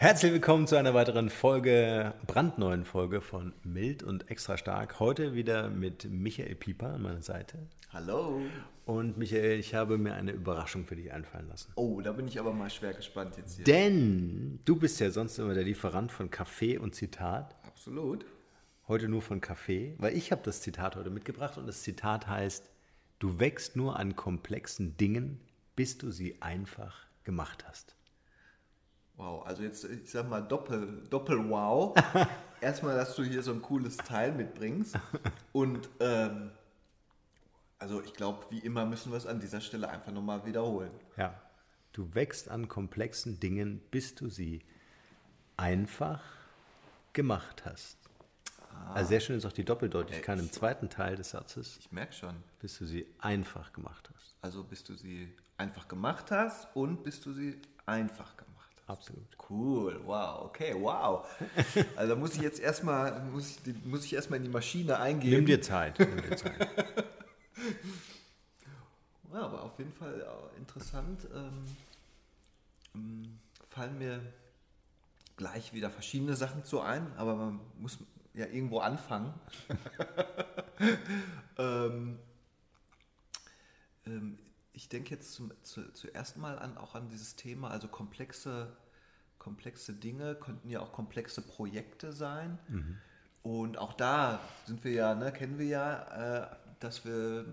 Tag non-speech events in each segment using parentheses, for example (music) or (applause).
Herzlich willkommen zu einer weiteren Folge, brandneuen Folge von Mild und Extra Stark. Heute wieder mit Michael Pieper an meiner Seite. Hallo. Und Michael, ich habe mir eine Überraschung für dich einfallen lassen. Oh, da bin ich aber mal schwer gespannt jetzt hier. Denn du bist ja sonst immer der Lieferant von Kaffee und Zitat. Absolut. Heute nur von Kaffee, weil ich habe das Zitat heute mitgebracht und das Zitat heißt, du wächst nur an komplexen Dingen, bis du sie einfach gemacht hast. Wow, also jetzt, ich sag mal, Doppel, Doppel wow. (laughs) Erstmal, dass du hier so ein cooles Teil mitbringst. Und ähm, also ich glaube, wie immer müssen wir es an dieser Stelle einfach nochmal wiederholen. Ja, du wächst an komplexen Dingen, bis du sie einfach gemacht hast. Ah. Also sehr schön ist auch die Doppeldeutigkeit im zweiten Teil des Satzes. Ich merke schon. Bis du sie einfach gemacht hast. Also bis du sie einfach gemacht hast und bis du sie einfach gemacht hast. Absolut. Cool, wow, okay, wow. (laughs) Also da muss ich jetzt erstmal, muss ich, muss ich erstmal in die Maschine eingehen. Nimm dir Zeit, nimm dir Zeit. (laughs) ja, aber auf jeden Fall interessant. Ähm, ähm, fallen mir gleich wieder verschiedene Sachen zu ein, aber man muss ja irgendwo anfangen. (laughs) ähm, ähm, ich denke jetzt zum, zu, zuerst mal an, auch an dieses Thema, also komplexe, komplexe Dinge könnten ja auch komplexe Projekte sein. Mhm. Und auch da sind wir ja, ne, kennen wir ja, äh, dass wir,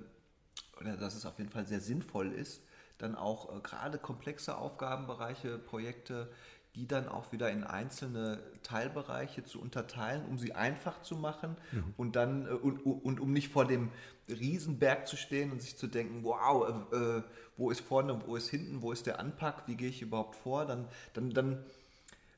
oder dass es auf jeden Fall sehr sinnvoll ist, dann auch äh, gerade komplexe Aufgabenbereiche, Projekte die dann auch wieder in einzelne Teilbereiche zu unterteilen, um sie einfach zu machen mhm. und dann äh, und, und, um nicht vor dem Riesenberg zu stehen und sich zu denken, wow, äh, äh, wo ist vorne, wo ist hinten, wo ist der Anpack, wie gehe ich überhaupt vor, dann, dann, dann,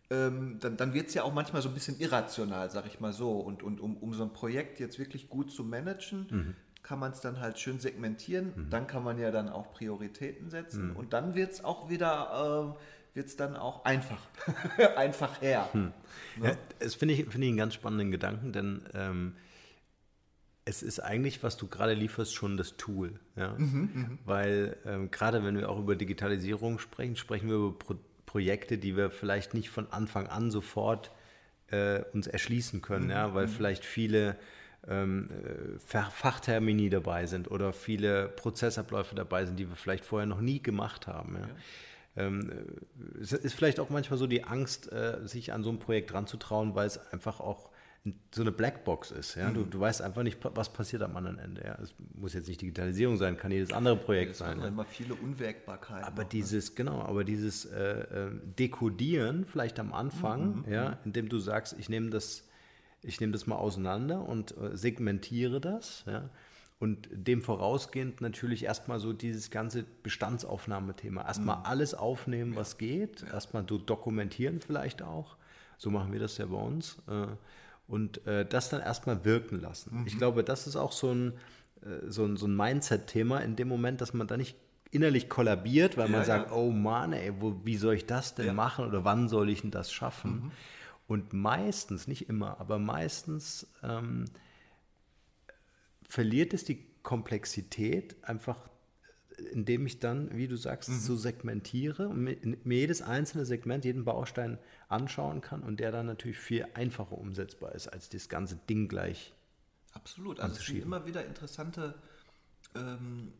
ähm, dann, dann wird es ja auch manchmal so ein bisschen irrational, sag ich mal so. Und, und um, um so ein Projekt jetzt wirklich gut zu managen, mhm. kann man es dann halt schön segmentieren. Mhm. Dann kann man ja dann auch Prioritäten setzen. Mhm. Und dann wird es auch wieder äh, wird es dann auch einfach, (laughs) einfach her. Hm. Ne? Ja, das finde ich, find ich einen ganz spannenden Gedanken, denn ähm, es ist eigentlich, was du gerade lieferst, schon das Tool. Ja? Mhm, mh. Weil ähm, gerade wenn wir auch über Digitalisierung sprechen, sprechen wir über Pro Projekte, die wir vielleicht nicht von Anfang an sofort äh, uns erschließen können, mhm, ja? weil mhm. vielleicht viele ähm, äh, Fachtermini dabei sind oder viele Prozessabläufe dabei sind, die wir vielleicht vorher noch nie gemacht haben. Ja? Ähm, es ist vielleicht auch manchmal so die Angst, äh, sich an so ein Projekt ranzutrauen, weil es einfach auch so eine Blackbox ist. Ja? Mhm. Du, du weißt einfach nicht, was passiert am anderen Ende. Ja? Es muss jetzt nicht Digitalisierung sein, kann jedes andere Projekt es sein. Es immer viele Unwägbarkeiten. Aber noch, dieses, ne? genau, aber dieses äh, äh, Dekodieren vielleicht am Anfang, mhm. ja, indem du sagst, ich nehme das ich nehme das mal auseinander und äh, segmentiere das, ja, und dem vorausgehend natürlich erstmal so dieses ganze Bestandsaufnahmethema. Erstmal mhm. alles aufnehmen, was geht. Erstmal so dokumentieren vielleicht auch. So machen wir das ja bei uns. Äh, und äh, das dann erstmal wirken lassen. Mhm. Ich glaube, das ist auch so ein, äh, so ein, so ein Mindset-Thema in dem Moment, dass man da nicht innerlich kollabiert, weil man ja, sagt, ja. oh Mann, ey, wo, wie soll ich das denn ja. machen oder wann soll ich denn das schaffen? Mhm. Und meistens, nicht immer, aber meistens ähm, verliert es die Komplexität einfach, indem ich dann, wie du sagst, mhm. so segmentiere und mir, mir, jedes einzelne Segment, jeden Baustein anschauen kann und der dann natürlich viel einfacher umsetzbar ist, als das ganze Ding gleich. Absolut. Also es sind immer wieder interessante ähm,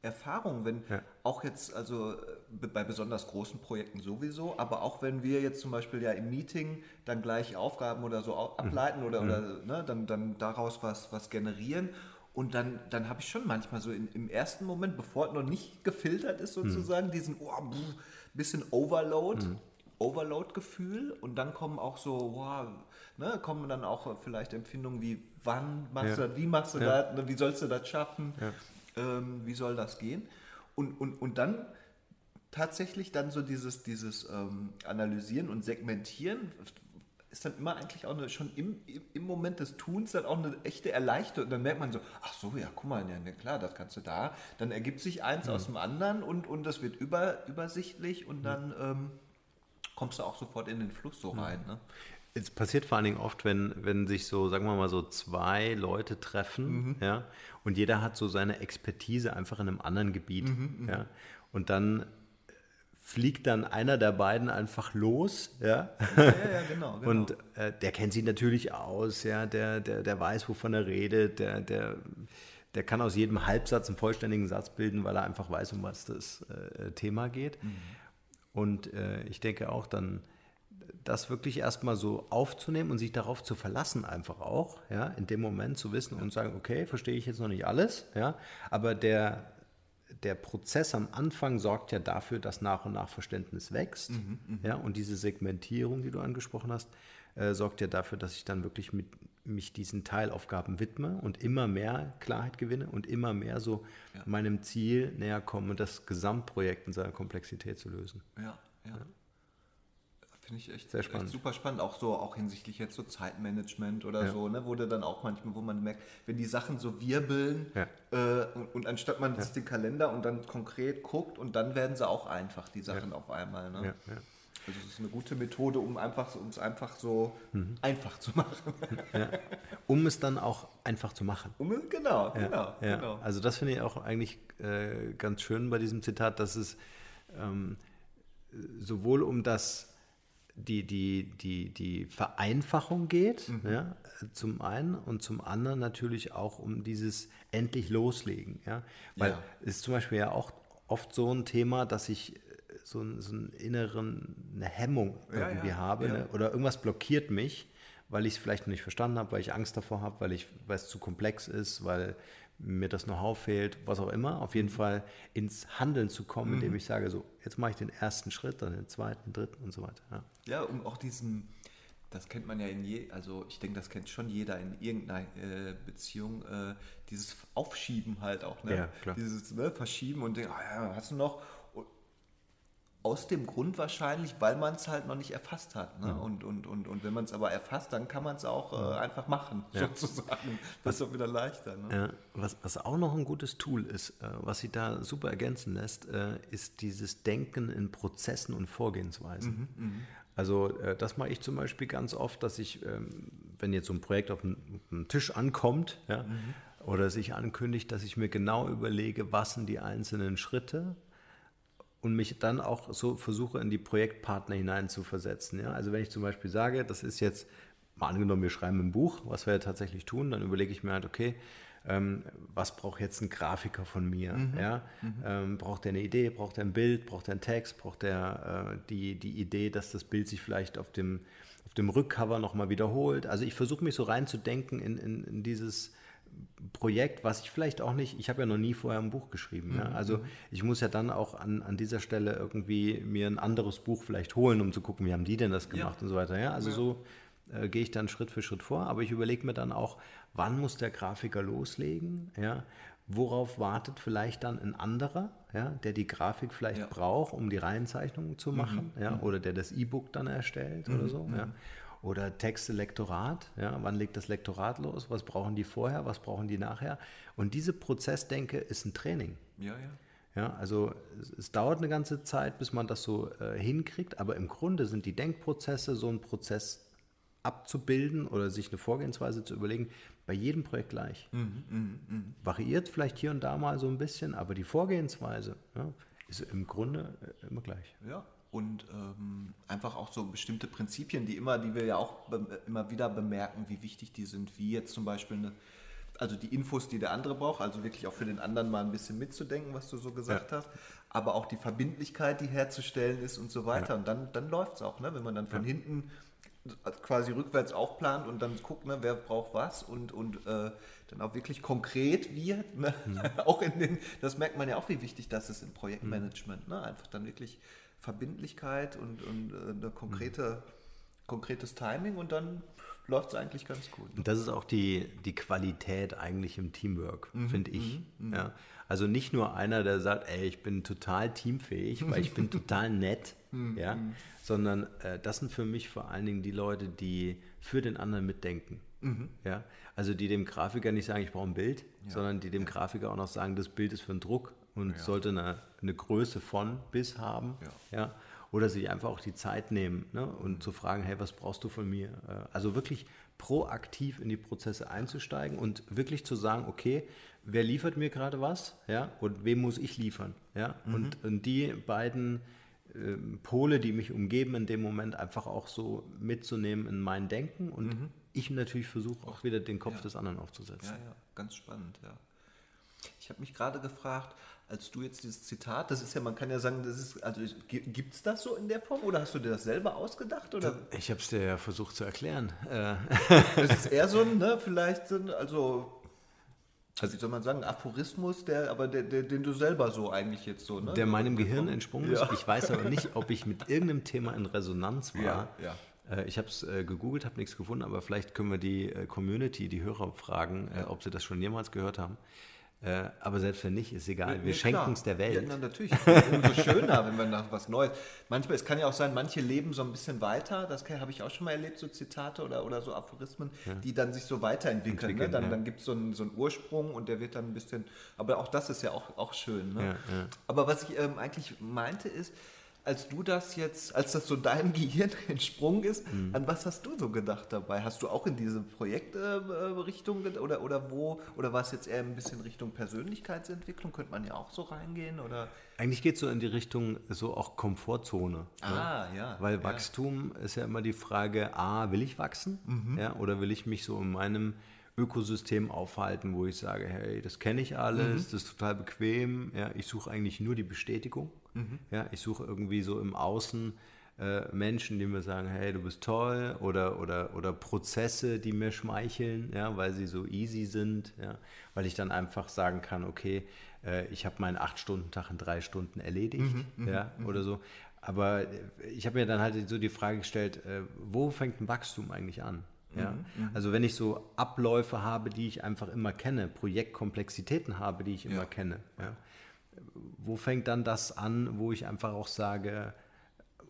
Erfahrungen, wenn ja. auch jetzt, also äh, bei besonders großen Projekten sowieso, aber auch wenn wir jetzt zum Beispiel ja im Meeting dann gleich Aufgaben oder so ableiten mhm. oder, oder mhm. ne, dann, dann daraus was, was generieren. Und dann, dann habe ich schon manchmal so in, im ersten Moment, bevor es noch nicht gefiltert ist sozusagen, mhm. diesen oh, bisschen Overload, mhm. Overload-Gefühl. Und dann kommen auch so, wow, ne, kommen dann auch vielleicht Empfindungen wie, wann machst ja. du das, wie machst du ja. das, ne, wie sollst du das schaffen? Ja ähm, wie soll das gehen? Und, und, und dann tatsächlich dann so dieses, dieses ähm, Analysieren und Segmentieren ist dann immer eigentlich auch eine, schon im, im Moment des Tuns dann auch eine echte Erleichterung. Und dann merkt man so, ach so, ja, guck mal, ja, klar, das kannst du da. Dann ergibt sich eins mhm. aus dem anderen und, und das wird über, übersichtlich und dann ähm, kommst du auch sofort in den Fluss so rein. Ne? Es passiert vor allen Dingen oft, wenn, wenn sich so, sagen wir mal, so zwei Leute treffen, mhm. ja, und jeder hat so seine Expertise einfach in einem anderen Gebiet, mhm, mhm. ja, und dann fliegt dann einer der beiden einfach los, ja, ja, ja genau, (laughs) genau, und äh, der kennt sich natürlich aus, ja, der, der, der weiß, wovon er redet, der, der, der kann aus jedem Halbsatz einen vollständigen Satz bilden, weil er einfach weiß, um was das äh, Thema geht. Mhm. Und äh, ich denke auch dann, das wirklich erstmal so aufzunehmen und sich darauf zu verlassen, einfach auch, ja, in dem Moment zu wissen und sagen, okay, verstehe ich jetzt noch nicht alles, ja, aber der, der Prozess am Anfang sorgt ja dafür, dass nach und nach Verständnis wächst, mhm, mhm. ja, und diese Segmentierung, die du angesprochen hast, äh, sorgt ja dafür, dass ich dann wirklich mit, mich diesen Teilaufgaben widme und immer mehr Klarheit gewinne und immer mehr so ja. meinem Ziel näher komme, das Gesamtprojekt in seiner Komplexität zu lösen. ja. ja. ja. Finde ich echt, Sehr spannend. Echt super spannend, auch so auch hinsichtlich jetzt so Zeitmanagement oder ja. so, ne, wo dann auch manchmal, wo man merkt, wenn die Sachen so wirbeln ja. äh, und, und, anstatt man ja. den Kalender und dann konkret guckt und dann werden sie auch einfach, die Sachen auf einmal. Ne? Also es ist eine gute Methode, um einfach um es einfach so mhm. einfach zu machen. (laughs) Um es dann auch einfach zu machen. Um, genau, genau, genau. Also das finde ich auch eigentlich äh, ganz schön bei diesem Zitat, dass es ähm, sowohl um das die, die, die, die Vereinfachung geht, mhm. ja, zum einen und zum anderen natürlich auch um dieses endlich loslegen. Ja? Weil ja. es ist zum Beispiel ja auch oft so ein Thema, dass ich so, so einen inneren eine Hemmung irgendwie ja, habe ne? oder irgendwas blockiert mich, weil ich es vielleicht noch nicht verstanden habe, weil ich Angst davor habe, weil, ich, weil es zu komplex ist, weil mir das Know-how fehlt, was auch immer, auf jeden mhm. Fall ins Handeln zu kommen, indem mhm. ich sage, so, jetzt mache ich den ersten Schritt, dann den zweiten, dritten und so weiter. Ja, ja um auch diesen, das kennt man ja in je, also ich denke, das kennt schon jeder in irgendeiner äh, Beziehung, äh, dieses Aufschieben halt auch, ne? Ja, klar. Dieses ne, Verschieben und denken, ah ja, hast du noch? Aus dem Grund wahrscheinlich, weil man es halt noch nicht erfasst hat. Ne? Mhm. Und, und, und, und wenn man es aber erfasst, dann kann man es auch äh, einfach machen, ja. sozusagen. Das ist auch wieder leichter. Ne? Ja, was, was auch noch ein gutes Tool ist, äh, was sich da super ergänzen lässt, äh, ist dieses Denken in Prozessen und Vorgehensweisen. Mhm, mhm. also äh, das mache ich zum Beispiel ganz oft, dass ich, ähm, wenn jetzt so ein Projekt auf dem Tisch ankommt, ja, mhm. oder sich ankündigt, dass ich mir genau überlege, was sind die einzelnen Schritte, und mich dann auch so versuche, in die Projektpartner hineinzuversetzen. Ja? Also wenn ich zum Beispiel sage, das ist jetzt, mal angenommen, wir schreiben ein Buch, was wir ja tatsächlich tun, dann überlege ich mir halt, okay, ähm, was braucht jetzt ein Grafiker von mir? Mhm. Ja? Mhm. Ähm, braucht er eine Idee, braucht er ein Bild, braucht er einen Text, braucht er äh, die, die Idee, dass das Bild sich vielleicht auf dem, auf dem Rückcover nochmal wiederholt? Also ich versuche mich so reinzudenken in, in, in dieses Projekt, was ich vielleicht auch nicht, ich habe ja noch nie vorher ein Buch geschrieben. Mhm. Ja? Also ich muss ja dann auch an, an dieser Stelle irgendwie mir ein anderes Buch vielleicht holen, um zu gucken, wie haben die denn das gemacht ja. und so weiter. Ja? Also ja. so äh, gehe ich dann Schritt für Schritt vor, aber ich überlege mir dann auch, wann muss der Grafiker loslegen, ja, worauf wartet vielleicht dann ein anderer, ja, der die Grafik vielleicht braucht, um die Reihenzeichnungen zu machen, mhm. ja, mhm. oder der das E-Book dann erstellt mhm. oder so, ja. Oder Texte Lektorat, ja, wann legt das Lektorat los, was brauchen die vorher, was brauchen die nachher? Und diese Prozessdenke ist ein Training. Ja, ja. Ja, also es, es, dauert eine ganze Zeit, bis man das so äh, hinkriegt, aber im Grunde sind die Denkprozesse so ein Prozess abzubilden oder sich eine Vorgehensweise zu überlegen, bei jedem Projekt gleich. Mhm, mh, mh. Variiert vielleicht hier und da mal so ein bisschen, aber die Vorgehensweise ja, ist im Grunde äh, immer gleich. Ja, und ähm, einfach auch so bestimmte Prinzipien, die immer, die wir ja auch immer wieder bemerken, wie wichtig die sind, wie jetzt zum Beispiel eine also die Infos, die der andere braucht, also wirklich auch für den anderen mal ein bisschen mitzudenken, was du so gesagt ja. hast, aber auch die Verbindlichkeit, die herzustellen ist und so weiter. Ja. Und dann, dann läuft es auch, ne? wenn man dann von ja. hinten quasi rückwärts aufplant und dann guckt, ne, wer braucht was und, und äh, dann auch wirklich konkret wird. Ne? Mhm. (laughs) auch in den, das merkt man ja auch, wie wichtig das ist im Projektmanagement. Ne? Einfach dann wirklich Verbindlichkeit und, und äh, eine konkrete, mhm. konkretes Timing und dann läuft es eigentlich ganz gut. Und das ist auch die, die Qualität eigentlich im Teamwork, mhm, finde ich. Mhm, mhm, ja. Also nicht nur einer, der sagt, ey, ich bin total teamfähig, weil ich bin (laughs) total nett, mhm, ja, mhm. sondern äh, das sind für mich vor allen Dingen die Leute, die für den anderen mitdenken. Mhm. Ja? Also die dem Grafiker nicht sagen, ich brauche ein Bild, ja. sondern die dem Grafiker auch noch sagen, das Bild ist für einen Druck und ja. sollte eine, eine Größe von bis haben. Ja. ja? oder sich einfach auch die Zeit nehmen ne? und zu fragen, hey, was brauchst du von mir? Äh, also wirklich proaktiv in die Prozesse einzusteigen und wirklich zu sagen, okay, wer liefert mir gerade was, ja, und wem muss ich liefern, ja, mhm. und, und, die beiden äh, Pole, die mich umgeben, in dem Moment einfach auch so mitzunehmen in mein Denken und mhm. ich natürlich versuche auch wieder den Kopf ja. des anderen aufzusetzen. Ja, ja, ganz spannend, ja. Ich habe mich gerade gefragt, als du jetzt dieses Zitat, das ist ja, man kann ja sagen, das ist, also gibt es das so in der Form oder hast du dir das selber ausgedacht? Oder? Ich habe es dir ja versucht zu erklären. Äh. Das ist eher so ein, (laughs) ne, vielleicht so ein, also, also wie soll man sagen, Aphorismus, der, aber der, der, den du selber so eigentlich jetzt so, ne? Der meinem Gehirn entsprungen ist. Ja. Ich weiß aber nicht, ob ich mit irgendeinem Thema in Resonanz war. Ja, ja. Äh, ich habe es äh, gegoogelt, habe nichts gefunden, aber vielleicht können wir die Community, die Hörer fragen, ob sie das schon jemals gehört haben. Äh, aber selbst wenn nicht, ist egal. Wir nee, schenken es der Welt. Ja, na, natürlich. Umso schöner, wenn man nach was Neues. Manchmal, es kann ja auch sein, manche leben so ein bisschen weiter. Das habe ich auch schon mal erlebt, so Zitate oder, oder so Aphorismen, ja. die dann sich so weiterentwickeln. Ne? Dann, ja. dann gibt es so einen, so einen Ursprung und der wird dann ein bisschen. Aber auch das ist ja auch, auch schön. Ne? Aber was ich ähm, eigentlich meinte ist, als du das jetzt, als das so deinem (laughs) Gehirn entsprungen ist, mhm. an was hast du so gedacht dabei? Hast du auch in diese Projektrichtung äh, oder, oder wo, oder war es jetzt eher ein bisschen Richtung Persönlichkeitsentwicklung? Könnte man ja auch so reingehen? Oder? Eigentlich geht es so in die Richtung so auch Komfortzone. Ne? Ah, ne? ja. Weil Wachstum ist ja immer die Frage, A, will ich wachsen? Mhm. Ja, oder will ich mich so in meinem Ökosystem aufhalten, wo ich sage, hey, das kenne ich alles, mhm. das ist total bequem. Ja, ich suche eigentlich nur die Bestätigung. Mhm. Ja, ich suche irgendwie so im Außen äh, Menschen, die mir sagen, hey, du bist toll, oder, oder, oder Prozesse, die mir schmeicheln, ja, weil sie so easy sind, ja, weil ich dann einfach sagen kann, okay, äh, ich habe meinen acht Stunden Tag in drei Stunden erledigt, mhm, mhm ja, mhm. oder so. Aber ich habe mir dann halt so die Frage gestellt, äh, wo fängt ein Wachstum eigentlich an? Ja? Mhm, mhm. Also wenn ich so Abläufe habe, die ich einfach immer kenne, Projektkomplexitäten habe, die ich immer ja. kenne, ja? Wo fängt dann das an, wo ich einfach auch sage,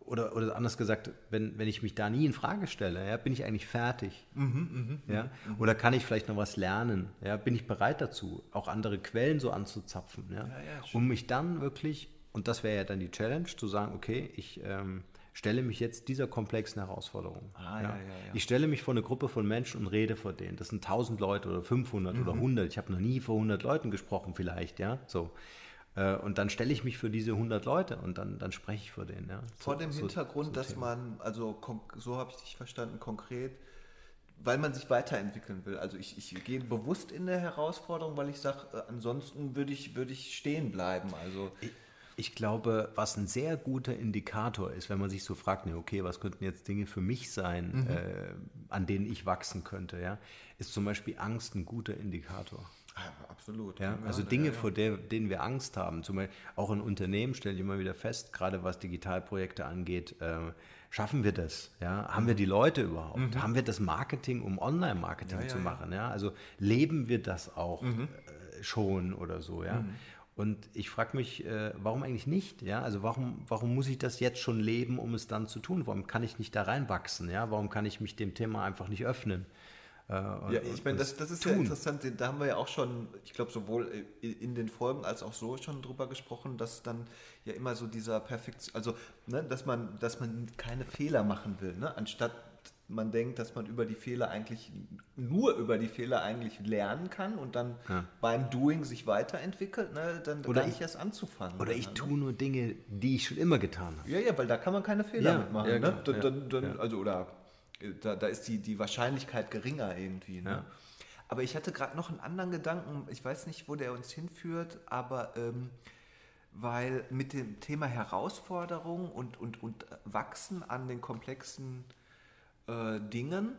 oder, oder anders gesagt, wenn, wenn ich mich da nie in Frage stelle, ja, bin ich eigentlich fertig? Mhm, mh, ja? Mh. Oder kann ich vielleicht noch was lernen? Ja? Bin ich bereit dazu, auch andere Quellen so anzuzapfen? Ja? ja, um mich dann wirklich, und das wäre ja dann die Challenge, zu sagen, okay, ich ähm, stelle mich jetzt dieser komplexen Herausforderung. Ah, ja. Ja, ja, ich stelle mich vor eine Gruppe von Menschen und rede vor denen. Das sind 1000 Leute oder 500 mhm. oder 100. Ich habe noch nie vor 100 Leuten gesprochen vielleicht, ja, so. Äh, und dann stelle ich mich für diese 100 Leute und dann, dann spreche ich vor denen. Ja. Vor dem so, Hintergrund, so dass Thema. man, also so habe ich dich verstanden, konkret, weil man sich weiterentwickeln will. Also ich, ich gehe bewusst in der Herausforderung, weil ich sage, äh, ansonsten würde ich, würd ich stehen bleiben. Also ich, ich glaube, was ein sehr guter Indikator ist, wenn man sich so fragt, ne, okay, was könnten jetzt Dinge für mich sein, mhm. äh, an denen ich wachsen könnte, ja, ist zum Beispiel Angst ein guter Indikator. (laughs) absolut. Ja, also Dinge, ja, ja. vor der, denen wir Angst haben. Zum Beispiel auch in Unternehmen stelle ich immer wieder fest, gerade was Digitalprojekte angeht, äh, schaffen wir das? Ja? Haben wir die Leute überhaupt? Mhm. Haben wir das Marketing, um Online-Marketing zu machen? Ja. Also leben wir das auch mhm. äh, schon oder so? Ja. Mhm. Und ich frage mich, äh, warum eigentlich nicht? Ja? Also warum, warum muss ich das jetzt schon leben, um es dann zu tun? Warum kann ich nicht da reinwachsen? Ja? Warum kann ich mich dem Thema einfach nicht öffnen? Äh, ja, ich meine, das, das ist tun. ja interessant, da haben wir ja auch schon, ich glaube, sowohl in den Folgen als auch so schon drüber gesprochen, dass dann ja immer so dieser Perfektion, also ne, dass man, dass man keine Fehler machen will, ne? anstatt man denkt, dass man über die Fehler eigentlich nur über die Fehler eigentlich lernen kann und dann ja. beim Doing sich weiterentwickelt, ne, dann oder ich erst anzufangen. Oder ich ne? tue nur Dinge, die ich schon immer getan habe. Ja, ja, weil da kann man keine Fehler ja, mitmachen. Ja, ne? dann, dann, dann, also oder da, da ist die, die Wahrscheinlichkeit geringer irgendwie. Ne? Ja. Aber ich hatte gerade noch einen anderen Gedanken, ich weiß nicht, wo der uns hinführt, aber ähm, weil mit dem Thema Herausforderung und, und, und Wachsen an den komplexen äh, Dingen,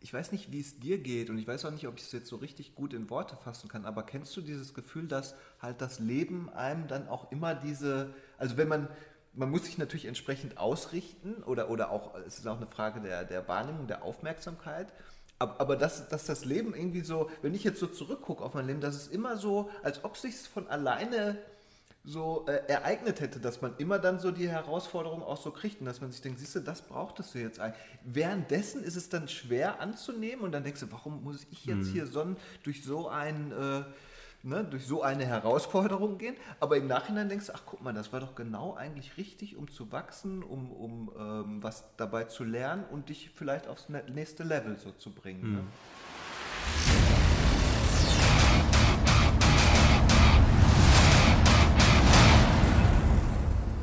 ich weiß nicht, wie es dir geht und ich weiß auch nicht, ob ich es jetzt so richtig gut in Worte fassen kann, aber kennst du dieses Gefühl, dass halt das Leben einem dann auch immer diese, also wenn man, man muss sich natürlich entsprechend ausrichten oder, oder auch, es ist auch eine Frage der, der Wahrnehmung, der Aufmerksamkeit. Aber, aber dass, dass das Leben irgendwie so, wenn ich jetzt so zurückgucke auf mein Leben, dass es immer so, als ob sich von alleine so äh, ereignet hätte, dass man immer dann so die Herausforderung auch so kriegt und dass man sich denkt, siehst du, das brauchtest du jetzt eigentlich. Währenddessen ist es dann schwer anzunehmen und dann denkst du, warum muss ich jetzt mhm. hier so, durch so ein äh, ne, durch so eine Herausforderung gehen. Aber im Nachhinein denkst du, ach guck mal, das war doch genau eigentlich richtig, um zu wachsen, um, um ähm, was dabei zu lernen und dich vielleicht aufs nächste Level so zu bringen. Mhm. Ne?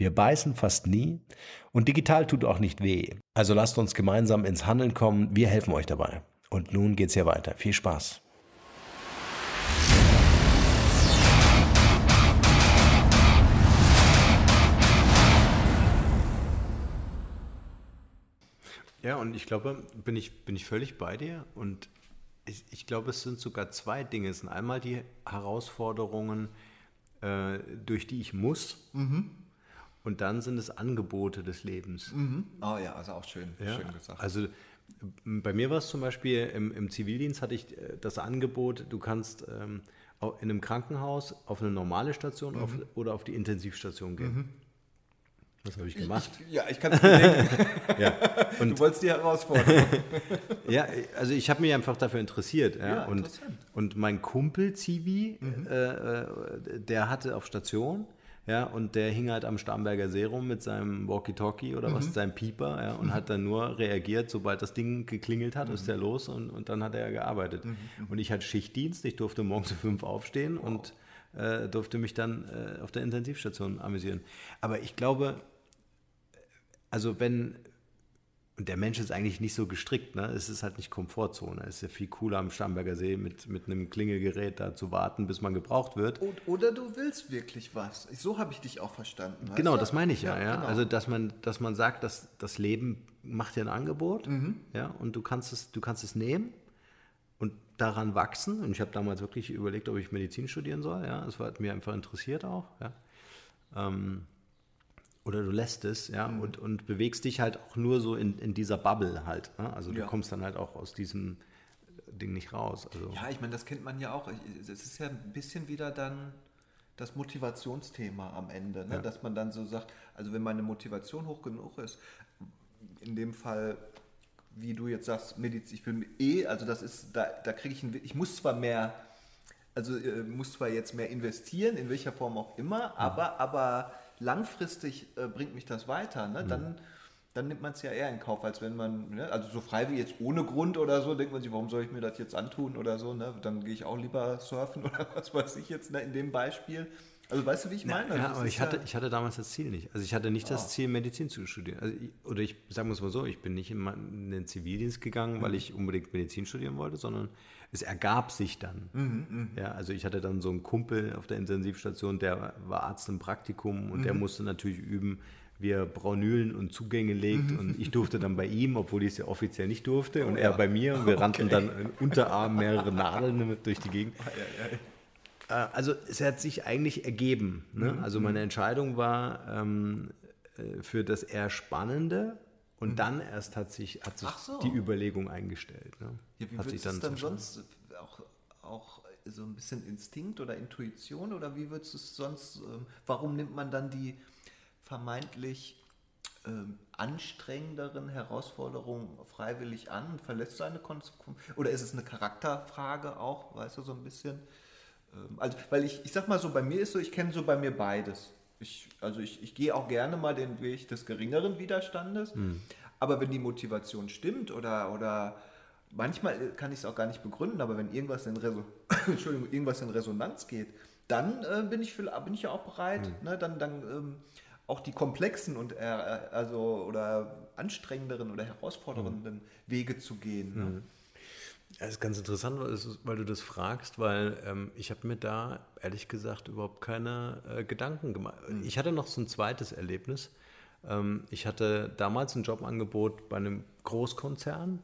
Wir beißen fast nie und digital tut auch nicht weh. Also lasst uns gemeinsam ins Handeln kommen. Wir helfen euch dabei. Und nun geht's hier weiter. Viel Spaß. Ja, und ich glaube, bin ich, bin ich völlig bei dir. Und ich, ich glaube, es sind sogar zwei Dinge. Es sind einmal die Herausforderungen, äh, durch die ich muss. Mhm. Und dann sind es Angebote des Lebens. Mhm. Oh ja, also auch schön, ja, schön gesagt. Also bei mir war es zum Beispiel im, im, Zivildienst hatte ich äh, das Angebot, du kannst ähm, in einem Krankenhaus auf eine normale Station mhm. auf, oder auf die Intensivstation gehen. Mhm. Das habe ich gemacht. Ich, ja, ich kann es mir ja. Und, du wolltest die Herausforderung. (laughs) ja, also ich habe mich einfach dafür interessiert. Ja, ja und, und mein Kumpel Zivi, mhm. äh, äh der hatte auf Station ja, und der hing halt am Starnberger Serum mit seinem Walkie-Talkie oder mhm. was, seinem Pieper, ja, und mhm. hat dann nur reagiert, sobald das Ding geklingelt hat, mhm. ist er los und, und dann hat er gearbeitet. Mhm. Und ich hatte Schichtdienst, ich durfte morgens um fünf aufstehen wow. und äh, durfte mich dann äh, auf der Intensivstation amüsieren. Aber ich glaube, also wenn, und der Mensch ist eigentlich nicht so gestrickt, ne? Es ist halt nicht Komfortzone. Es ist ja viel cooler am Starnberger See mit, mit einem Klingelgerät da zu warten, bis man gebraucht wird. Oder du willst wirklich was. So habe ich dich auch verstanden. Genau, das meine ich ja. ja, ja. Genau. Also dass man, dass man sagt, dass das Leben macht dir ein Angebot, mhm. ja, und du kannst es, du kannst es nehmen und daran wachsen. Und ich habe damals wirklich überlegt, ob ich Medizin studieren soll. Ja, das hat mir einfach interessiert auch. Ja. Ähm, oder du lässt es, ja, mhm. und, und bewegst dich halt auch nur so in, in dieser Bubble halt. Ne? Also du ja. kommst dann halt auch aus diesem Ding nicht raus. Also. Ja, ich meine, das kennt man ja auch. Es ist ja ein bisschen wieder dann das Motivationsthema am Ende, ne? Ja. dass man dann so sagt, also wenn meine Motivation hoch genug ist, in dem Fall, wie du jetzt sagst, Medizin, ich will eh, also das ist, da, da kriege ich, ein, ich muss zwar mehr, also äh, muss zwar jetzt mehr investieren, in welcher Form auch immer, aber, aber langfristig äh, bringt mich das weiter, ne? dann, dann nimmt man es ja eher in Kauf, als wenn man, ne? also so frei wie jetzt ohne Grund oder so, denkt man sich, warum soll ich mir das jetzt antun oder so, ne? dann gehe ich auch lieber surfen (laughs) oder was weiß ich jetzt ne? in dem Beispiel. Also weißt du, wie ich meine? Ja, Also es aber ich hatte, ich hatte damals das Ziel nicht. Also ich hatte nicht Ah. das Ziel, Medizin zu studieren. Also ich, oder ich sagen wir es mal so, ich bin nicht in, in den Zivildienst gegangen, Mhm. weil ich unbedingt Medizin studieren wollte, sondern es ergab sich dann. Mhm, Ja, also ich hatte dann so einen Kumpel auf der Intensivstation, der war Arzt im Praktikum und der Mhm. musste natürlich üben, wie er Braunülen und Zugänge legt. Und ich durfte dann bei ihm, obwohl ich es ja offiziell nicht durfte, und er Oh ja. bei mir. Und wir rannten dann in Unterarm mehrere Nadeln durch die Gegend. Äh, Also es hat sich eigentlich ergeben. Ne? Mhm, Also meine Entscheidung war ähm, äh, für das eher Spannende und dann erst hat sich, hat sich Mhm. So. die Überlegung eingestellt. Ne? Ja, wie hat sich du es dann sonst auch, auch so ein bisschen Instinkt oder Intuition oder wie würdest du es sonst, ähm, warum nimmt man dann die vermeintlich ähm, anstrengenderen Herausforderungen freiwillig an und verlässt seine Konsequenz? Oder ist es eine Charakterfrage auch, weißt du, so ein bisschen? Ähm, also, weil ich, ich sag mal so, bei mir ist so, ich kenne so bei mir beides. Ich, also ich, ich gehe auch gerne mal den Weg des geringeren Widerstandes, aber wenn die Motivation stimmt oder, oder manchmal kann ich es auch gar nicht begründen, aber wenn irgendwas in, Reso (coughs) Entschuldigung, irgendwas in Resonanz geht, dann äh, bin, ich, für- bin ich ja auch bereit, ne, dann, dann ähm, auch die komplexen und äh, also oder anstrengenderen oder herausfordernden Wege zu gehen. Ne? Ja, das ist ganz interessant, weil, du das fragst, weil ähm, ich habe mir da ehrlich gesagt überhaupt keine äh, Gedanken gemacht. Ich hatte noch so ein zweites Erlebnis. Ähm, ich hatte damals ein Jobangebot bei einem Großkonzern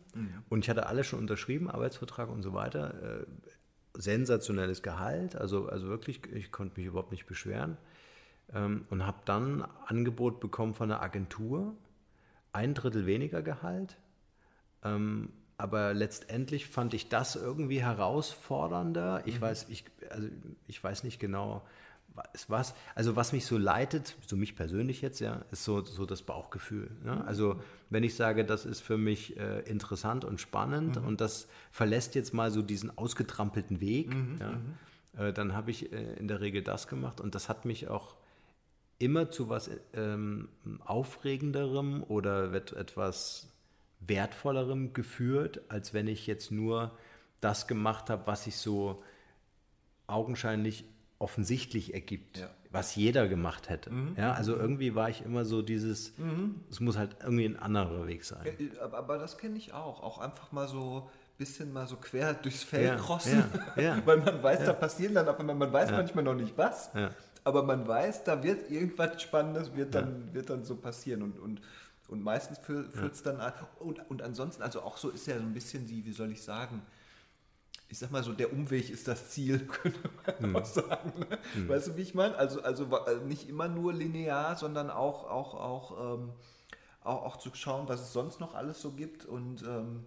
und ich hatte alles schon unterschrieben, Arbeitsvertrag und so weiter. Äh, sensationelles Gehalt, also, also wirklich, ich konnte mich überhaupt nicht beschweren. Ähm, und habe dann ein Angebot bekommen von einer Agentur, ein Drittel weniger Gehalt. Aber letztendlich fand ich das irgendwie herausfordernder. Ich weiß, ich, also ich weiß nicht genau, was, was, also was mich so leitet, so mich persönlich jetzt, ja, ist so, so das Bauchgefühl. Ne? Also wenn ich sage, das ist für mich äh, interessant und spannend und das verlässt jetzt mal so diesen ausgetrampelten Weg, ja, äh, dann habe ich äh, in der Regel das gemacht und das hat mich auch immer zu was ähm, Aufregenderem oder wird etwas Wertvollerem geführt, als wenn ich jetzt nur das gemacht habe, was sich so augenscheinlich offensichtlich ergibt, Ja. was jeder gemacht hätte. Ja, also irgendwie war ich immer so dieses, es muss halt irgendwie ein anderer Weg sein. Ja, Aber, aber das kenne ich auch. Auch einfach mal so ein bisschen mal so quer durchs Feld Ja, crossen. ja, ja. (laughs) Weil man weiß, da passieren dann auf einmal, man weiß manchmal noch nicht was. Aber man weiß, da wird irgendwas Spannendes, wird dann, wird dann so passieren. Und, und, und meistens führt es dann an. Und, und ansonsten, also auch so ist ja so ein bisschen die, wie soll ich sagen, ich sag mal so, der Umweg ist das Ziel, (laughs) könnte man Mhm. auch sagen. Ne? Weißt du, wie ich meine? Also, also also nicht immer nur linear, sondern auch, auch, auch, ähm, auch, auch zu schauen, was es sonst noch alles so gibt. Und ähm,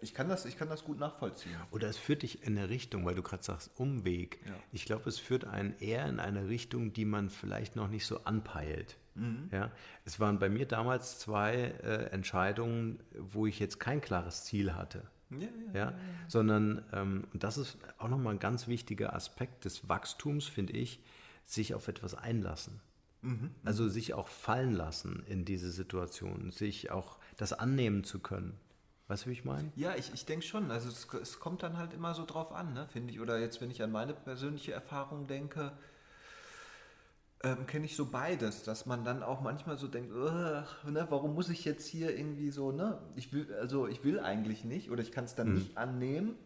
ich, kann das, ich kann das gut nachvollziehen. Oder es führt dich in eine Richtung, weil du gerade sagst, Umweg. Ja. Ich glaube, es führt einen eher in eine Richtung, die man vielleicht noch nicht so anpeilt. Mhm. Ja? Es waren bei mir damals zwei äh, Entscheidungen, wo ich jetzt kein klares Ziel hatte. Ja, Ja, sondern, ähm, und das ist auch nochmal ein ganz wichtiger Aspekt des Wachstums, finde ich, sich auf etwas einlassen. Also sich auch fallen lassen in diese Situation, sich auch das annehmen zu können. Weißt du, wie ich meine? Ja, ich, ich denke schon. Also es, es kommt dann halt immer so drauf an, ne, finde ich. Oder jetzt, wenn ich an meine persönliche Erfahrung denke, ähm, kenne ich so beides, dass man dann auch manchmal so denkt, "Ugh, ne, warum muss ich jetzt hier irgendwie so, ne? Ich will, also ich will eigentlich nicht oder ich kann es dann nicht annehmen,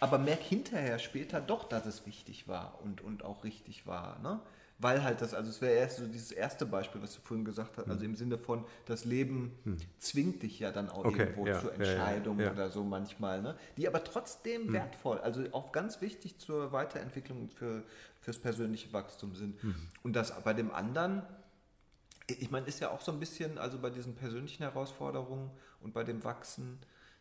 aber merke hinterher später doch, dass es wichtig war und, und auch richtig war, ne? Weil halt das, also es wäre erst so dieses erste Beispiel, was du vorhin gesagt hast, also im Sinne von, das Leben zwingt dich ja dann auch Okay, irgendwo ja, zur ja, ja, Entscheidung ja. oder so manchmal, ne? die aber trotzdem wertvoll, also auch ganz wichtig zur Weiterentwicklung und für, fürs persönliche Wachstum sind. Und das bei dem anderen, ich meine, ist ja auch so ein bisschen, also bei diesen persönlichen Herausforderungen und bei dem Wachsen,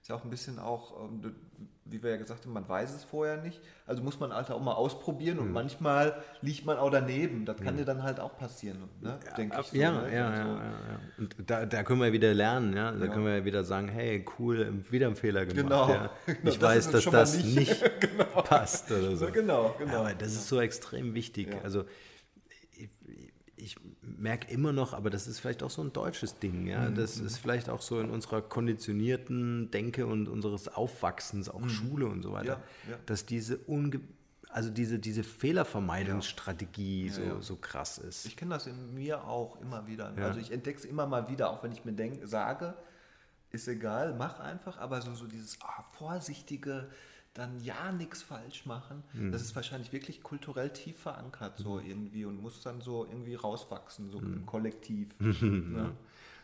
ist ja auch ein bisschen auch, ähm, wie wir ja gesagt haben, man weiß es vorher nicht. Also muss man halt auch mal ausprobieren und mhm. manchmal liegt man auch daneben. Das kann mhm. dir dann halt auch passieren, ne? denke ich. So, ja, ne? ja, also, ja, ja, Und da, da können wir wieder lernen, ja. Da ja. können wir wieder sagen, hey, cool, wieder einen Fehler gemacht. Genau. Ja. (laughs) Genau, ich weiß, dass das nicht, nicht (laughs) genau. passt oder so. Genau, genau. aber das ist so extrem wichtig. Also ich merke immer noch, aber das ist vielleicht auch so ein deutsches Ding, ja. Mhm. Das ist vielleicht auch so in unserer konditionierten Denke und unseres Aufwachsens, auch mhm. Schule und so weiter, ja, ja. dass diese unge also diese, diese Fehlervermeidungsstrategie ja. so, so krass ist. Ich kenne das in mir auch immer wieder. Also ich entdecke es immer mal wieder, auch wenn ich mir denk, sage, ist egal, mach einfach, aber so, so dieses oh, vorsichtige, dann ja nichts falsch machen. Mhm. Das ist wahrscheinlich wirklich kulturell tief verankert so mhm. irgendwie und muss dann so irgendwie rauswachsen, so mhm. im Kollektiv. (laughs) ne?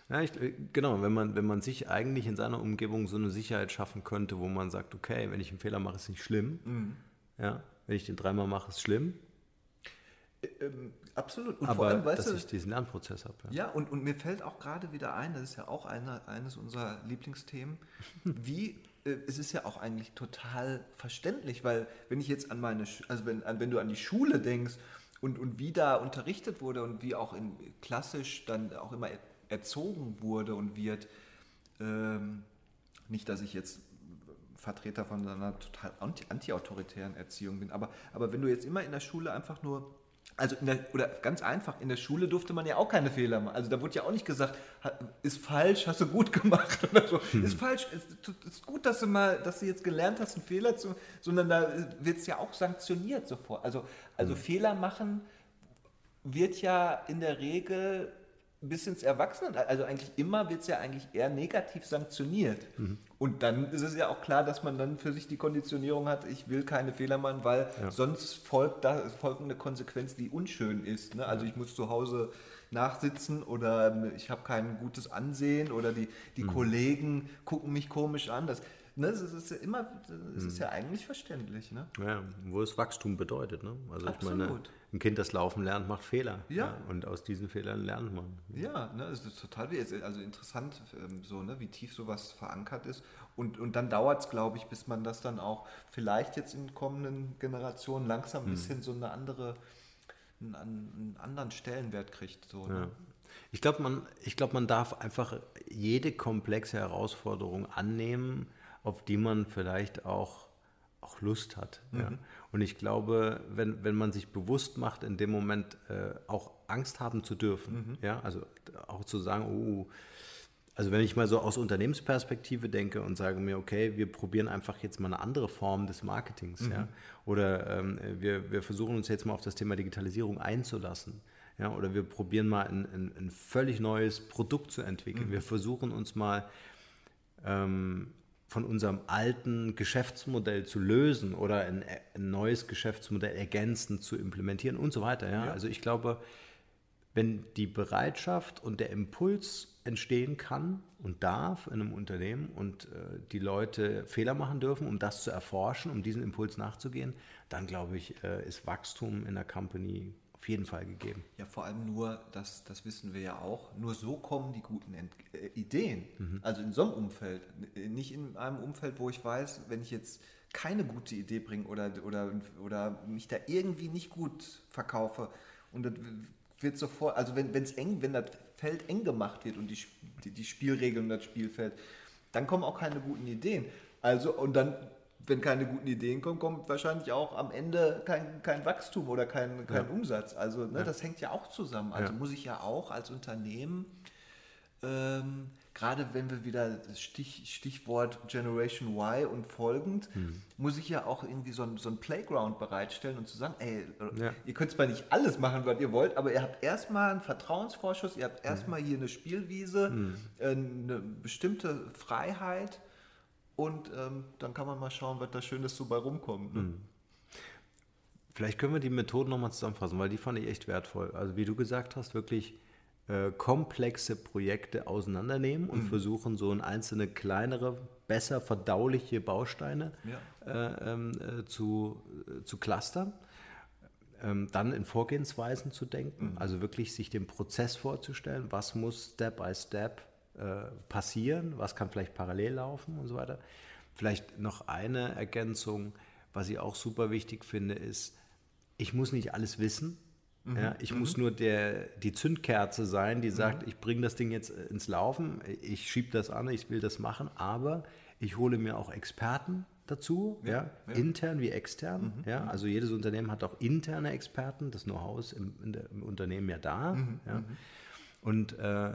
Ja, ich, äh, genau, wenn man, wenn man sich eigentlich in seiner Umgebung so eine Sicherheit schaffen könnte, wo man sagt, okay, wenn ich einen Fehler mache, ist nicht schlimm. Mhm. Ja, wenn ich den dreimal mache, ist schlimm. Ähm, absolut. Und Aber vor allem, weißt dass du, ich diesen Lernprozess habe. Ja, ja und, und mir fällt auch gerade wieder ein, das ist ja auch eine, eines unserer Lieblingsthemen, (laughs) wie es ist ja auch eigentlich total verständlich, weil wenn ich jetzt an meine, also wenn, wenn du an die Schule denkst und, und wie da unterrichtet wurde und wie auch in klassisch dann auch immer erzogen wurde und wird, ähm, nicht, dass ich jetzt Vertreter von einer total anti-autoritären Erziehung bin, aber, aber wenn du jetzt immer in der Schule einfach nur also der, oder ganz einfach, in der Schule durfte man ja auch keine Fehler machen. Also da wurde ja auch nicht gesagt, ist falsch, hast du gut (laughs) gemacht oder so. Hm. Ist falsch, ist, ist, gut, dass du mal, dass du jetzt gelernt hast, einen Fehler zu, sondern da wird es ja auch sanktioniert sofort. Also, also hm. Fehler machen wird ja in der Regel bis ins Erwachsenen, also eigentlich immer wird es ja eigentlich eher negativ sanktioniert. Mhm. Und dann ist es ja auch klar, dass man dann für sich die Konditionierung hat, ich will keine Fehler machen, weil ja. sonst folgt da folgt eine Konsequenz, die unschön ist. Ne? Also ich muss zu Hause nachsitzen oder ich habe kein gutes Ansehen oder die, die mhm. Kollegen gucken mich komisch an. Das, ne, das ist ja immer, das ist ja mhm. eigentlich verständlich. Ne? Ja, wo es Wachstum bedeutet. Ne? Also Absolut. ich meine, ein Kind, das laufen lernt, macht Fehler. Ja. ja und aus diesen Fehlern lernt man. Ja, ne, es ist total also interessant, ähm, so, ne, wie tief sowas verankert ist. Und, und dann dauert es, glaube ich, bis man das dann auch vielleicht jetzt in kommenden Generationen langsam ein hm. bisschen so eine andere, einen, einen anderen Stellenwert kriegt. So, ne? ja. Ich glaube, man, glaub, man darf einfach jede komplexe Herausforderung annehmen, auf die man vielleicht auch, auch Lust hat. Mhm. Ja. Und ich glaube, wenn, wenn man sich bewusst macht, in dem Moment äh, auch Angst haben zu dürfen, mhm. ja, also auch zu sagen, oh, also wenn ich mal so aus Unternehmensperspektive denke und sage mir, okay, wir probieren einfach jetzt mal eine andere Form des Marketings, mhm. ja, oder ähm, wir, wir versuchen uns jetzt mal auf das Thema Digitalisierung einzulassen, ja, oder wir probieren mal ein, ein, ein völlig neues Produkt zu entwickeln. Mhm. Wir versuchen uns mal ähm, von unserem alten Geschäftsmodell zu lösen oder ein, ein neues Geschäftsmodell ergänzend zu implementieren und so weiter. Ja? ja? Also ich glaube, wenn die Bereitschaft und der Impuls entstehen kann und darf in einem Unternehmen und äh, die Leute Fehler machen dürfen, um das zu erforschen, um diesen Impuls nachzugehen, dann glaube ich, äh, ist Wachstum in der Company auf jeden Fall gegeben. Ja, vor allem nur, das, das wissen wir ja auch, nur so kommen die guten Ent äh, Ideen. Mhm. Also in so einem Umfeld. Nicht in einem Umfeld, wo ich weiß, wenn ich jetzt keine gute Idee bringe oder, oder, oder mich da irgendwie nicht gut verkaufe und das wird sofort, also wenn es eng, wenn das Feld eng gemacht wird und die, die, die Spielregeln und das Spielfeld, dann kommen auch keine guten Ideen. Also, und dann wenn keine guten Ideen kommen, kommt wahrscheinlich auch am Ende kein, kein Wachstum oder kein, kein ja. Umsatz. Also ne, ja. das hängt ja auch zusammen. Also ja. muss ich ja auch als Unternehmen, ähm, gerade wenn wir wieder das Stich, Stichwort Generation Y und folgend, hm. muss ich ja auch irgendwie so ein, so ein Playground bereitstellen und zu sagen, ey, ihr könnt zwar nicht alles machen, was ihr wollt, aber ihr habt erstmal einen Vertrauensvorschuss, ihr habt erstmal hier eine Spielwiese, hm. Äh, eine bestimmte Freiheit und ähm, dann kann man mal schauen, was da Schönes so bei rumkommt. Ne? Mhm. Vielleicht können wir die Methoden nochmal zusammenfassen, weil die fand ich echt wertvoll. Also wie du gesagt hast, wirklich äh, komplexe Projekte auseinandernehmen und mhm. versuchen so in einzelne kleinere, besser verdauliche Bausteine ja. äh, ähm, äh, zu, äh, zu clustern. Ähm, dann in Vorgehensweisen zu denken, mhm. also wirklich sich den Prozess vorzustellen, was muss Step by Step passieren, was kann vielleicht parallel laufen und so weiter. Vielleicht noch eine Ergänzung, was ich auch super wichtig finde, ist, ich muss nicht alles wissen. Mhm. Ja, ich mhm. muss nur der, die Zündkerze sein, die sagt, mhm. ich bringe das Ding jetzt ins Laufen, ich schiebe das an, ich will das machen, aber ich hole mir auch Experten dazu, ja, ja, ja. intern wie extern. Mhm. Ja, mhm. also jedes Unternehmen hat auch interne Experten, das Know-how ist im, im, Unternehmen ja da. Mhm. Ja. Mhm. Und, äh,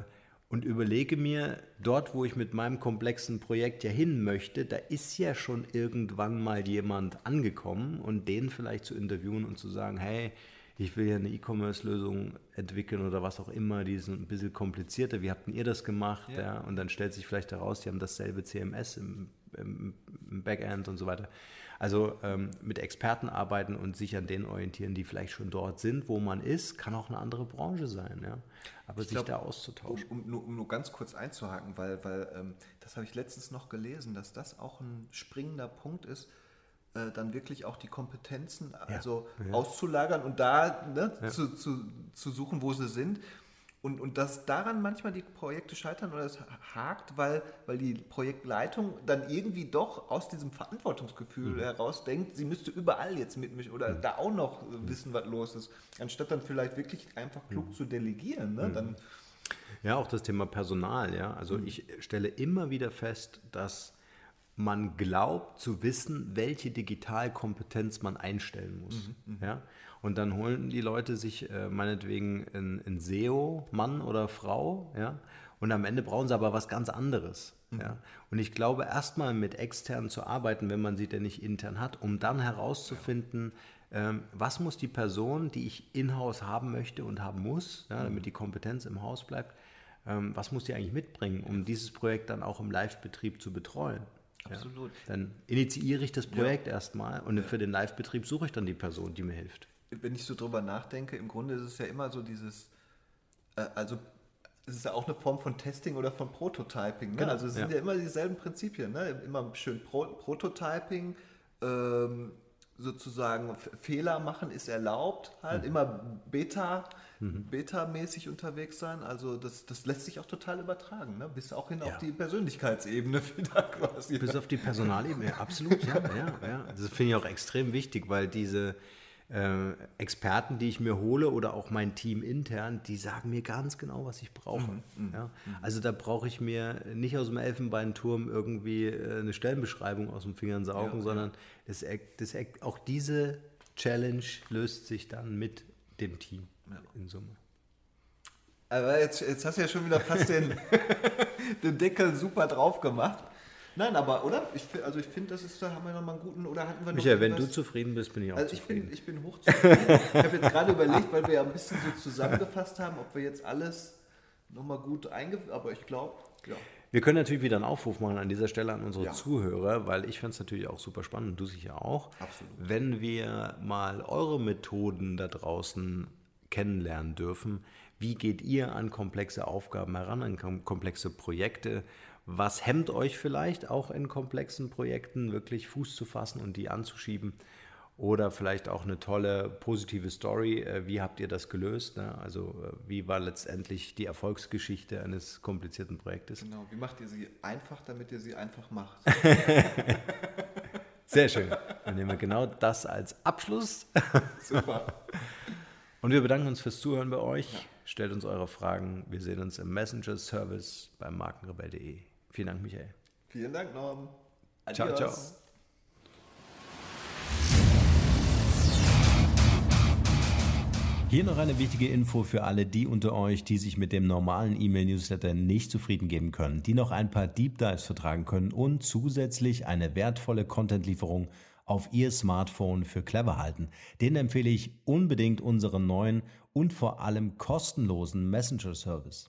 und überlege mir, dort, wo ich mit meinem komplexen Projekt ja hin möchte, da ist ja schon irgendwann mal jemand angekommen und den vielleicht zu interviewen und zu sagen, hey, ich will ja eine E-Commerce-Lösung entwickeln oder was auch immer, die ist ein bisschen komplizierter. Wie habt ihr das gemacht? Ja. ja. Und dann stellt sich vielleicht heraus, die haben dasselbe CMS im, im, im Backend und so weiter. Also ähm, mit Experten arbeiten und sich an denen orientieren, die vielleicht schon dort sind, wo man ist, kann auch eine andere Branche sein. Ja? Aber ich sich glaub, da auszutauschen. Um, um, um, nur ganz kurz einzuhaken, weil, weil ähm, das habe ich letztens noch gelesen, dass das auch ein springender Punkt ist, äh, dann wirklich auch die Kompetenzen also ja. auszulagern und da ne, ja. zu, zu, zu suchen, wo sie sind. Und, und dass daran manchmal die Projekte scheitern oder es hakt, weil, weil die Projektleitung dann irgendwie doch aus diesem Verantwortungsgefühl mhm. heraus denkt, sie müsste überall jetzt mitmischen oder mhm. da auch noch mhm. wissen, was los ist, anstatt dann vielleicht wirklich einfach klug mhm. zu delegieren. Ne? Mhm. Dann, ja, auch das Thema Personal. Ja? Also mhm. ich stelle immer wieder fest, dass man glaubt zu wissen, welche Digitalkompetenz man einstellen muss. Mhm, ja? Und dann holen die Leute sich äh, meinetwegen einen SEO-Mann oder Frau, ja, und am Ende brauchen sie aber was ganz anderes. Mhm. Ja? Und ich glaube, erstmal mit externen zu arbeiten, wenn man sie denn nicht intern hat, um dann herauszufinden, ja. ähm, was muss die Person, die ich in-house haben möchte und haben muss, ja, damit mhm. die Kompetenz im Haus bleibt, ähm, was muss die eigentlich mitbringen, um dieses Projekt dann auch im Live-Betrieb zu betreuen? Absolut. Ja, dann initiiere ich das Projekt ja. erstmal und ja. für den Live-Betrieb suche ich dann die Person, die mir hilft. Wenn ich so drüber nachdenke, im Grunde ist es ja immer so dieses, äh, also es ist ja auch eine Form von Testing oder von Prototyping. Ne? Genau. Also es sind ja immer dieselben Prinzipien. Ne? Immer schön Pro Prototyping, ähm, sozusagen Fehler machen ist erlaubt, halt mhm. immer Beta, mhm. Beta-mäßig unterwegs sein. Also das, das lässt sich auch total übertragen, ne? bis auch hin ja. auf die Persönlichkeitsebene (laughs) wieder quasi. Bis auf die Personalebene, absolut, ja, ja, ja. Das finde ich auch extrem wichtig, weil diese äh, Experten, die ich mir hole oder auch mein Team intern, die sagen mir ganz genau, was ich brauche. Mhm, mhm ja? Mhm. Also da brauche ich mir nicht aus dem Elfenbeinturm irgendwie äh, eine Stellenbeschreibung aus dem Fingern saugen, ja, sondern Das, das, auch diese Challenge löst sich dann mit dem Team in Summe. Aber jetzt, jetzt hast du ja schon wieder fast den, (laughs) den Deckel super drauf gemacht. Nein, aber, oder? Ich, also ich finde, das ist, da haben wir nochmal einen guten, oder hatten wir noch Michael, wenn du zufrieden bist, bin ich auch also ich zufrieden. Bin, ich bin hochzufrieden. ich habe jetzt gerade überlegt, weil wir ja ein bisschen so zusammengefasst haben, ob wir jetzt alles nochmal gut eingeführt aber ich glaube, ja. Wir können natürlich wieder einen Aufruf machen an dieser Stelle an unsere ja. Zuhörer, weil ich fände es natürlich auch super spannend, du sicher auch. Absolut. Wenn wir mal eure Methoden da draußen kennenlernen dürfen, wie geht ihr an komplexe Aufgaben heran, an komplexe Projekte? Was hemmt euch vielleicht auch in komplexen Projekten wirklich Fuß zu fassen und die anzuschieben? Oder vielleicht auch eine tolle positive Story. Äh, wie habt ihr das gelöst? Ne? Also äh, wie war letztendlich die Erfolgsgeschichte eines komplizierten Projektes? Genau, wie macht ihr sie einfach, damit ihr sie einfach macht? (laughs) Sehr schön. Dann nehmen wir genau das als Abschluss. (laughs) Super. Und wir bedanken uns fürs Zuhören bei euch. Ja. Stellt uns eure Fragen. Wir sehen uns im Messenger-Service beim markenrebell.de. Vielen Dank, Michael. Vielen Dank, Norm. Adios. Ciao, ciao. Hier noch eine wichtige Info für alle die unter euch, die sich mit dem normalen E-Mail-Newsletter nicht zufrieden geben können, die noch ein paar Deep Dives vertragen können und zusätzlich eine wertvolle Content-Lieferung auf ihr Smartphone für clever halten. Den empfehle ich unbedingt unseren neuen und vor allem kostenlosen Messenger-Service.